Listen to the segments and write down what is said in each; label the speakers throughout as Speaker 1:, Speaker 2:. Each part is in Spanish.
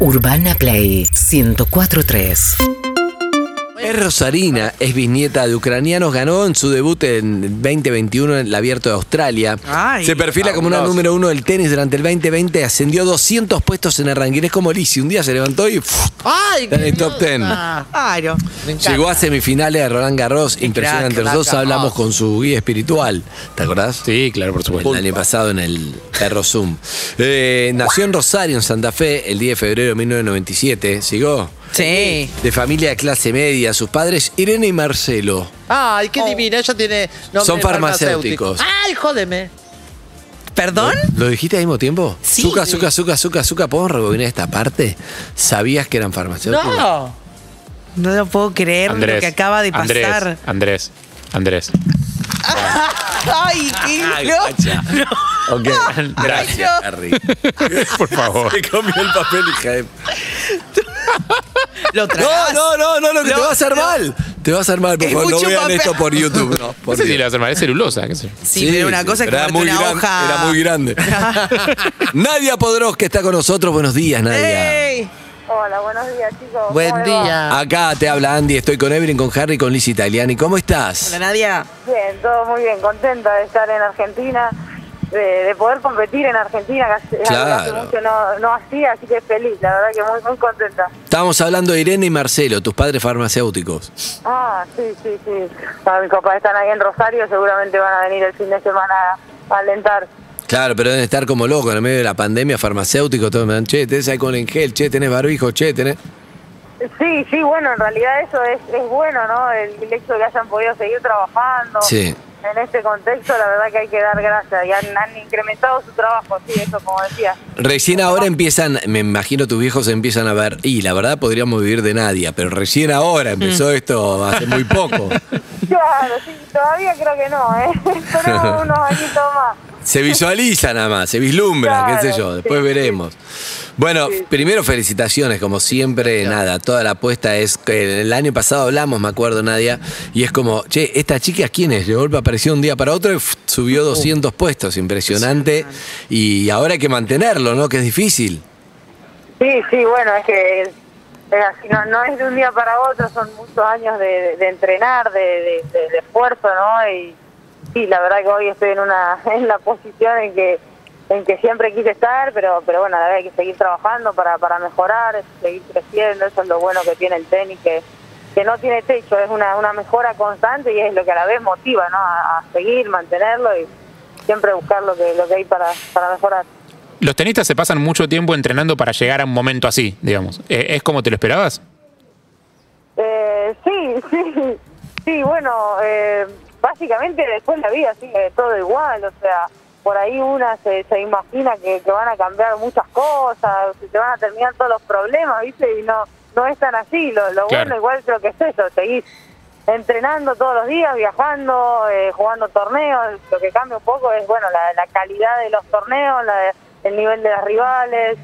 Speaker 1: Urbana Play 1043.
Speaker 2: Es rosarina, es bisnieta de ucranianos, ganó en su debut en 2021 en el Abierto de Australia.
Speaker 3: Ay,
Speaker 2: Se perfila como una número uno del tenis durante el 2020, ascendió 200 puestos en el ranking. Es como Lizzy, un día se levantó y ¡fuf!
Speaker 4: ¡Ay!
Speaker 2: está en el top 10.
Speaker 3: Claro.
Speaker 2: Llegó a semifinales de Roland Garros, impresionante.
Speaker 4: crack,
Speaker 2: Nosotros
Speaker 4: crack,
Speaker 2: hablamos
Speaker 4: oh.
Speaker 2: con su guía espiritual, ¿te acordás?
Speaker 5: Sí, claro, por supuesto.
Speaker 2: El año pasado en el Perro Zoom. Eh, nació en Rosario, en Santa Fe, el 10 de febrero de 1997. ¿Sigó?
Speaker 3: Sí.
Speaker 2: De familia de clase media, sus padres Irene y Marcelo.
Speaker 4: Ay, qué divina. Ella tiene nombre
Speaker 2: Son
Speaker 4: de
Speaker 2: farmacéuticos.
Speaker 4: Ay, jódeme.
Speaker 3: ¿Perdón?
Speaker 2: ¿Lo dijiste al mismo tiempo?
Speaker 3: Sí.
Speaker 2: Zuka, Zuka, Zuka, Zuka, Zuka. ¿Podemos rebobinar esta parte? ¿Sabías que eran farmacéuticos?
Speaker 4: No.
Speaker 3: No lo puedo creer
Speaker 5: Andrés.
Speaker 3: lo que acaba de
Speaker 5: Andrés,
Speaker 3: pasar.
Speaker 5: Andrés. Andrés.
Speaker 3: Ay, qué
Speaker 2: Ay,
Speaker 3: no.
Speaker 2: guacha. Ok, gracias. Harry.
Speaker 5: Por favor.
Speaker 2: Se comió el papel, hija de...
Speaker 3: Lo
Speaker 2: No,
Speaker 3: tragás.
Speaker 2: no, no, no, no, que te va a hacer mal. Te va a hacer mal, por
Speaker 3: Es
Speaker 2: favor. No
Speaker 3: mucho
Speaker 2: vean
Speaker 3: papel.
Speaker 2: esto por YouTube. No,
Speaker 5: No
Speaker 2: por
Speaker 5: sé si
Speaker 2: Dios.
Speaker 5: le va a hacer mal, es celulosa, qué sé yo.
Speaker 3: Sí, pero una cosa es
Speaker 2: era
Speaker 3: comerte
Speaker 2: muy
Speaker 3: una
Speaker 2: gran-
Speaker 3: hoja.
Speaker 2: Era muy grande. Nadia Podros, que está con nosotros. Buenos días, Nadia.
Speaker 3: ¡Ey!
Speaker 6: Hola, buenos días, chicos. ¿Cómo
Speaker 4: Buen
Speaker 6: va?
Speaker 4: día.
Speaker 2: Acá te habla Andy, estoy con Evelyn, con Harry, con Liz Italiani. ¿Cómo estás?
Speaker 3: Hola, Nadia.
Speaker 6: Bien, todo muy bien. Contenta de estar en Argentina, de, de poder competir en Argentina, que hace, hace
Speaker 2: Claro.
Speaker 6: mucho no, no hacía, así que feliz, la verdad que muy, muy contenta.
Speaker 2: Estábamos hablando de Irene y Marcelo, tus padres farmacéuticos.
Speaker 6: Ah, sí, sí, sí. Ah, mis papás están ahí en Rosario, seguramente van a venir el fin de semana a alentar.
Speaker 2: Claro, pero deben estar como locos en medio de la pandemia, farmacéuticos, todos me dan, che, tenés alcohol en gel, che, tenés barbijo, che, tenés...
Speaker 6: Sí, sí, bueno, en realidad eso es, es bueno, ¿no? El, el hecho de que hayan podido seguir trabajando.
Speaker 2: Sí.
Speaker 6: En este contexto, la verdad que hay que dar gracias. Y han, han incrementado su trabajo, sí, eso como decía.
Speaker 2: Recién ahora empiezan, me imagino tus viejos empiezan a ver, y la verdad podríamos vivir de Nadia, pero recién ahora empezó esto hace muy poco.
Speaker 6: Claro, sí, todavía creo que no, ¿eh? Esperemos unos añitos más.
Speaker 2: Se visualiza nada más, se vislumbra, qué sé yo, después
Speaker 6: sí,
Speaker 2: veremos. Bueno,
Speaker 6: Sí.
Speaker 2: primero felicitaciones, como siempre, nada, toda la apuesta es que el año pasado hablamos, me acuerdo, Nadia, y es como, che, esta chica, ¿quién es? De golpe apareció un día para otro y subió 200 puestos, impresionante, y ahora hay que mantenerlo, ¿no? Que es difícil.
Speaker 6: Sí, sí, bueno, es que es así, no, no es de un día para otro, son muchos años de, entrenar, de- de esfuerzo, ¿no? Y sí, la verdad que hoy estoy en una en la posición en que en que siempre quise estar, pero pero bueno, la verdad hay que seguir trabajando para, para mejorar, seguir creciendo, eso es lo bueno que tiene el tenis, que, que no tiene techo, es una, una mejora constante y es lo que a la vez motiva, ¿no? A, a seguir, mantenerlo y siempre buscar lo que, lo que hay para, para mejorar.
Speaker 5: Los tenistas se pasan mucho tiempo entrenando para llegar a un momento así, digamos. Eh, ¿Es como te lo esperabas?
Speaker 6: Eh, sí, sí, sí, bueno, eh, básicamente después la vida sigue todo igual, o sea, por ahí una se, se imagina que, que van a cambiar muchas cosas, que se van a terminar todos los problemas, ¿viste? Y no no es tan así, lo, lo
Speaker 5: Claro.
Speaker 6: bueno igual creo que es eso, seguís entrenando todos los días, viajando, eh, jugando torneos, lo que cambia un poco es, bueno, la, la calidad de los torneos, la, el nivel de las rivales,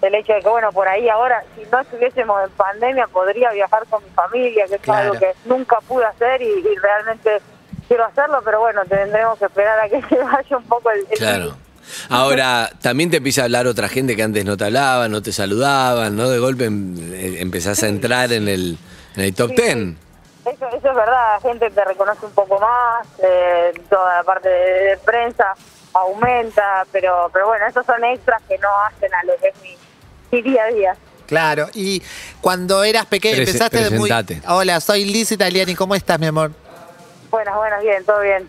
Speaker 6: el hecho de que, bueno, por ahí ahora, si no estuviésemos en pandemia, podría viajar con mi familia, que es
Speaker 4: Claro.
Speaker 6: algo que nunca pude hacer y, y realmente quiero hacerlo, pero bueno, tendremos que esperar a que se vaya un poco el... el
Speaker 2: Claro. Ahora, también te empieza a hablar otra gente que antes no te hablaba, no te saludaban, ¿no? De golpe em- eh, empezás a entrar en el, en el top
Speaker 6: Sí,
Speaker 2: ten.
Speaker 6: Eso, eso es verdad, la gente te reconoce un poco más, eh, toda la parte de, de prensa aumenta, pero pero bueno, esos son extras que no hacen a lo que es mi, mi día a día.
Speaker 4: Claro, y cuando eras pequeña
Speaker 2: Prese-
Speaker 4: empezaste de muy... Hola, soy Liz Italiani, ¿cómo estás, mi amor?
Speaker 6: Buenas, buenas, bien, todo bien.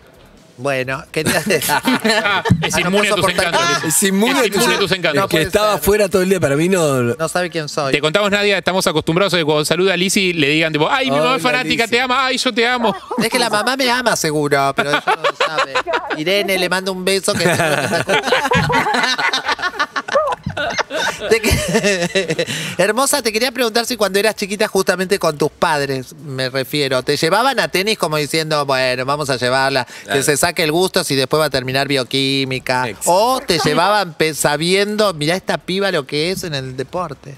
Speaker 4: Bueno, querías...
Speaker 5: es
Speaker 4: Ah, no
Speaker 5: inmune a tus encantos.
Speaker 4: Ah.
Speaker 2: Es inmune,
Speaker 5: Es inmune a tus encantos.
Speaker 2: El que estaba
Speaker 4: ser.
Speaker 2: afuera todo el día, para mí no...
Speaker 4: No sabe quién soy.
Speaker 5: Te contamos, Nadia, estamos acostumbrados a que cuando saluda a Lizzy le digan, tipo, ay, mi mamá es fanática, te ama, ay, yo te amo.
Speaker 4: Es que la mamá me ama seguro, pero ella no sabe. Irene le mando un beso que Te que- Hermosa, te quería preguntar si cuando eras chiquita, justamente con tus padres, me refiero, ¿te llevaban a tenis como diciendo, bueno, vamos a llevarla,
Speaker 2: Claro.
Speaker 4: que se saque el gusto si después va a terminar bioquímica?
Speaker 2: Exacto.
Speaker 4: O te llevaban sabiendo, mirá esta piba lo que es en el deporte.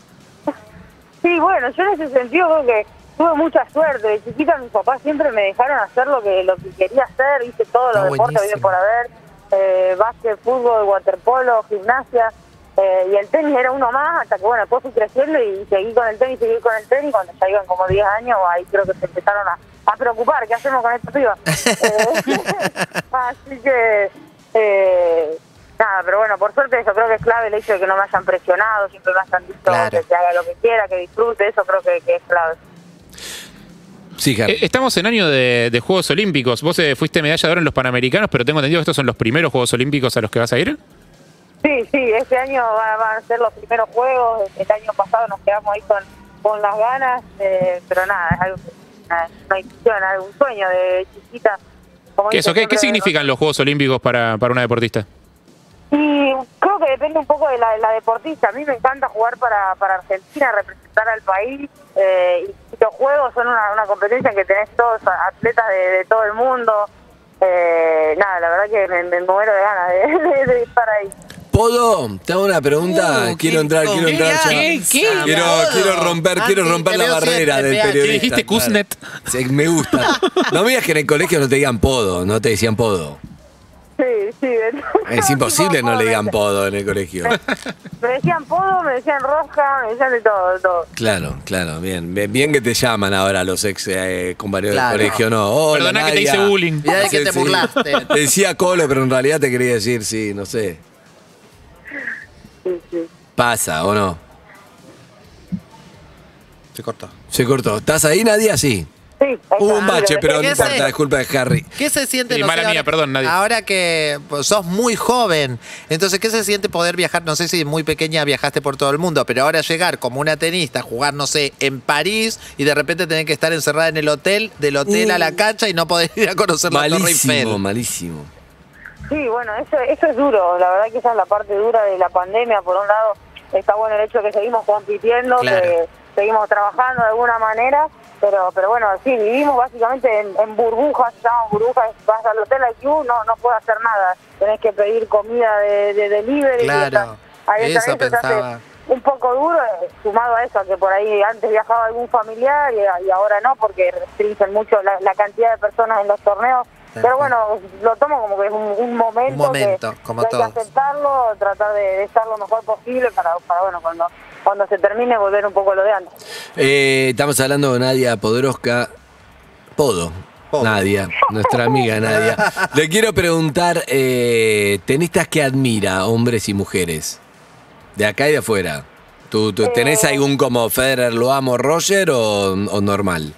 Speaker 6: Sí, bueno, yo en ese sentido creo que tuve mucha suerte. De chiquita mis papás siempre me dejaron hacer lo que lo que quería hacer, hice todos los
Speaker 4: Ah,
Speaker 6: deportes bien por haber, eh, básquet, fútbol, waterpolo, gimnasia. Eh, y el tenis era uno más, hasta que bueno, después fui creciendo y seguí con el tenis, seguí con el tenis, cuando ya iban como 10 años, ahí creo que se empezaron a, a preocupar, ¿qué hacemos con esta piba? Eh, así que, eh, nada, pero bueno, por suerte eso creo que es clave el hecho de que no me hayan presionado, siempre me hayan dicho
Speaker 4: Claro.
Speaker 6: que se haga lo que quiera, que disfrute, eso creo que, que es clave.
Speaker 2: Sí, Harry.
Speaker 5: Eh, Estamos en año de, de Juegos Olímpicos. Vos eh, fuiste medalla de oro en los Panamericanos, pero tengo entendido que estos son los primeros Juegos Olímpicos a los que vas a ir.
Speaker 6: Sí, sí, este año van, a ser los primeros juegos. El año pasado nos quedamos ahí con, con las ganas, eh, pero nada, es algo, una, una ilusión, algún sueño de chiquita. Como
Speaker 5: ¿Qué, eso, qué,
Speaker 6: siempre,
Speaker 5: qué significan los Juegos Olímpicos para, para una deportista?
Speaker 6: Y creo que depende un poco de la, de la deportista. A mí me encanta jugar para, para Argentina, representar al país. eh, y los juegos son una, una competencia en que tenés todos atletas de, de todo el mundo. Eh, nada, la verdad que me, me muero de ganas de, de- de estar ahí.
Speaker 2: Podo, te hago una pregunta.
Speaker 4: Uh,
Speaker 2: quiero
Speaker 4: qué
Speaker 2: entrar, quiero entrar ya.
Speaker 3: ¿Qué? ¿Qué?
Speaker 2: Quiero, quiero romper, quiero
Speaker 4: Anti,
Speaker 2: romper la barrera del periodista.
Speaker 5: dijiste
Speaker 2: claro.
Speaker 5: Kuznet?
Speaker 2: Sí, me gusta. No me digas que en el colegio no te digan podo, no te decían podo.
Speaker 6: Sí, sí.
Speaker 2: Es imposible no le digan
Speaker 6: podo.
Speaker 2: en el colegio.
Speaker 6: Me decían podo, me decían rosca, me decían de todo, de todo.
Speaker 2: Claro, claro, bien. Bien, bien que te llaman ahora los ex eh, compañeros
Speaker 4: Claro.
Speaker 2: del colegio, no. Hola,
Speaker 5: Perdoná que te
Speaker 2: Nadia.
Speaker 5: hice bullying.
Speaker 4: Mirá de que
Speaker 2: Sí,
Speaker 4: te
Speaker 2: sí.
Speaker 4: burlaste.
Speaker 2: Te decía Colo, pero en realidad te quería decir, sí, no sé.
Speaker 6: Sí, sí.
Speaker 2: Pasa, ¿o no?
Speaker 4: Se cortó.
Speaker 2: Se cortó. ¿Estás ahí, Nadia? Sí. Hubo un bache, pero no
Speaker 4: ¿Qué
Speaker 2: importa,
Speaker 4: sé?
Speaker 2: es culpa de Harry.
Speaker 4: ¿Qué se siente? No sé,
Speaker 5: mala mía,
Speaker 4: ahora-
Speaker 5: perdón, Nadia.
Speaker 4: Ahora que pues, sos muy joven, entonces, ¿qué se siente poder viajar? No sé si muy pequeña viajaste por todo el mundo, pero ahora llegar como una tenista, jugar, no sé, en París y de repente tener que estar encerrada en el hotel, del hotel a la cancha y no poder ir a conocer la Torre
Speaker 2: Malísimo,
Speaker 4: Eiffel.
Speaker 2: malísimo.
Speaker 6: Sí, bueno, eso, eso es duro. La verdad que esa es la parte dura de la pandemia. Por un lado, está bueno el hecho de que seguimos compitiendo,
Speaker 4: Claro.
Speaker 6: que seguimos trabajando de alguna manera. Pero pero bueno, sí, vivimos básicamente en, en burbujas, llaman burbujas. Vas al hotel IQ, no, no puedes hacer nada. Tenés que pedir comida de, de delivery.
Speaker 4: Claro,
Speaker 6: y
Speaker 4: eso pensaba.
Speaker 6: un poco duro, eh, sumado a eso, a que por ahí antes viajaba algún familiar y, y ahora no, porque restringen mucho la, la cantidad de personas en los torneos. Pero bueno, lo tomo como que es un, un momento,
Speaker 4: Un momento,
Speaker 6: que,
Speaker 4: como
Speaker 6: que hay que aceptarlo, tratar de, de estar lo mejor posible para, para bueno, cuando, cuando se termine volver un poco a lo de antes.
Speaker 2: Eh, estamos hablando con Nadia Podoroska. Podo. Nadia, nuestra amiga Nadia. Le quiero preguntar, eh, tenistas que admira, hombres y mujeres, de acá y de afuera. ¿Tú, tú tenés
Speaker 6: Eh.
Speaker 2: algún como Federer, lo amo, Roger o, o normal?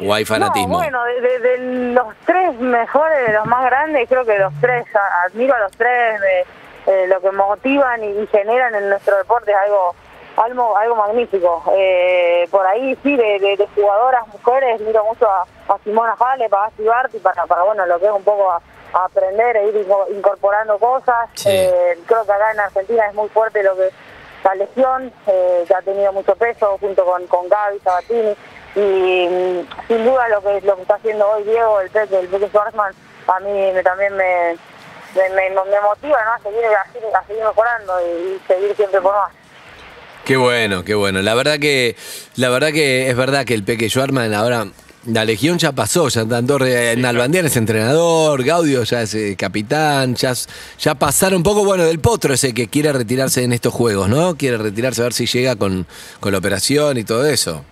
Speaker 2: ¿O hay fanatismo?
Speaker 6: No, bueno, de, de- los tres mejores, de los más grandes, creo que los tres, admiro a los tres, de, eh, lo que motivan y, generan en nuestro deporte es algo algo, algo magnífico. Eh, por ahí sí, de, de- de jugadoras mujeres, miro mucho a, a Simona Halep, a Basti Barty, para, para bueno, lo que es un poco a, a aprender e ir inco- incorporando cosas.
Speaker 2: Sí.
Speaker 6: Eh, creo que acá en Argentina es muy fuerte lo que la lesión, eh, que ha tenido mucho peso junto con, con Gaby Sabatini. Y mm, sin duda lo que lo que está haciendo hoy Diego, el Peque, el Peque Schwarzman, a mí me- también me, me, me- me motiva ¿no? a, seguir, a, seguir, a seguir mejorando y, y seguir siempre por más.
Speaker 2: Qué bueno, qué bueno. La verdad que, la verdad que es verdad que el Peque Schwarman ahora. La Legión ya pasó, ya tanto Nalbandián es entrenador, Gaudio ya es eh, capitán, ya, ya pasaron un poco, bueno, del potro ese que quiere retirarse en estos juegos, ¿no? Quiere retirarse a ver si llega con, con la operación y todo eso.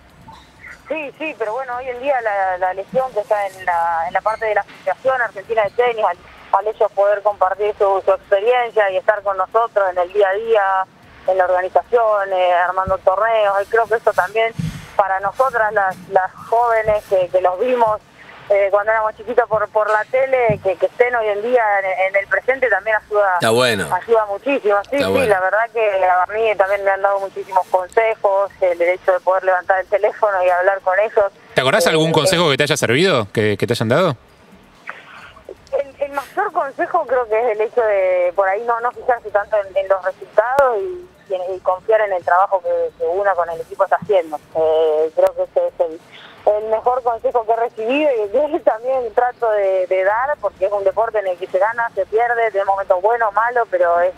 Speaker 6: Sí, sí, pero bueno, hoy en día la, la lesión que está en la, en la parte de la Asociación Argentina de Tenis, al, al ellos poder compartir su, experiencia y estar con nosotros en el día a día, en la organización, eh, armando torneos, y creo que eso también para nosotras, las, las jóvenes que los vimos eh, cuando éramos chiquitos por, por la tele, que, que estén hoy en día en, en el presente también ayuda
Speaker 2: Está bueno.
Speaker 6: ayuda muchísimo. Sí,
Speaker 2: Está
Speaker 6: sí,
Speaker 2: bueno.
Speaker 6: la verdad que a mí también me han dado muchísimos consejos, el hecho de poder levantar el teléfono y hablar con ellos.
Speaker 5: ¿Te acordás
Speaker 6: Eh,
Speaker 5: algún
Speaker 6: eh,
Speaker 5: consejo que te haya servido, que, que te hayan dado?
Speaker 6: El, el mayor consejo creo que es el hecho de por ahí no, no fijarse tanto en, en los resultados y, y en- y confiar en el trabajo que, que una con el equipo está haciendo. Eh, creo que ese es el, el mejor consejo que he recibido y que también trato de, de dar porque es un deporte en el que se gana, se pierde, tiene momentos buenos, malos, pero es,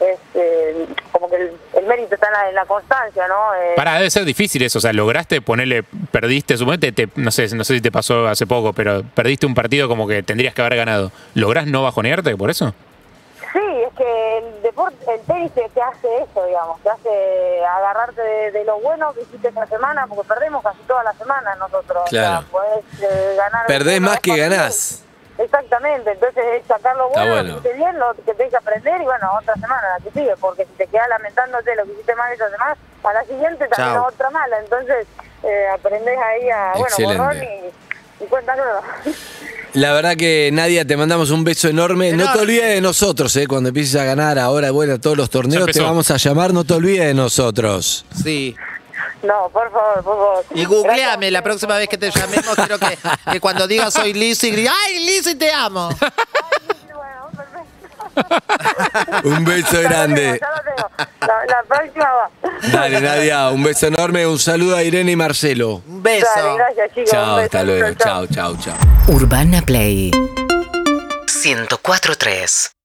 Speaker 6: es, eh, como que el, mérito está en la, en la constancia, ¿no? Eh,
Speaker 5: Para, debe ser difícil eso, o sea, lograste ponerle, perdiste, suponete, te- no sé, no sé si te pasó hace poco, pero perdiste un partido como que tendrías que haber ganado. ¿Lográs no bajonearte por eso?
Speaker 6: Sí, es que el- deporte, el tenis te, te hace eso, digamos, te hace agarrarte de, de lo bueno que hiciste esta semana, porque perdemos casi toda la semana nosotros.
Speaker 2: Claro.
Speaker 6: O sea, podés, eh, ganar
Speaker 2: Perdés más que ganás.
Speaker 6: Exactamente, entonces es sacar lo bueno,
Speaker 2: bueno.
Speaker 6: que hiciste bien, lo que tenés que aprender y bueno, otra semana la que sigue, porque si te quedas lamentándote lo que hiciste mal esa semana, a la siguiente también
Speaker 4: Chao.
Speaker 6: otra mala, entonces eh, aprendés ahí a, bueno, borrón y, y cuenta nueva.
Speaker 2: La verdad que Nadia, te mandamos un beso enorme. No te olvides de nosotros, ¿eh? Cuando empieces a ganar ahora, bueno, todos los torneos, te vamos a llamar. No te olvides de nosotros.
Speaker 4: Sí.
Speaker 6: No, por favor, por favor.
Speaker 4: Y googleame
Speaker 6: Gracias.
Speaker 4: la próxima vez que te llamemos, quiero que, que cuando digas soy Lizzy, grita, ¡ay, Lizzy, te amo!
Speaker 2: Un beso grande.
Speaker 6: La, la próxima va.
Speaker 2: Dale, Nadia, un beso enorme. Un saludo a Irene y Marcelo.
Speaker 4: Un beso.
Speaker 6: Dale, gracias, chicos.
Speaker 2: Chao,
Speaker 6: beso.
Speaker 2: hasta luego.
Speaker 6: Chao, chao.
Speaker 2: Chao, chao, chao.
Speaker 1: Urbana Play 104.3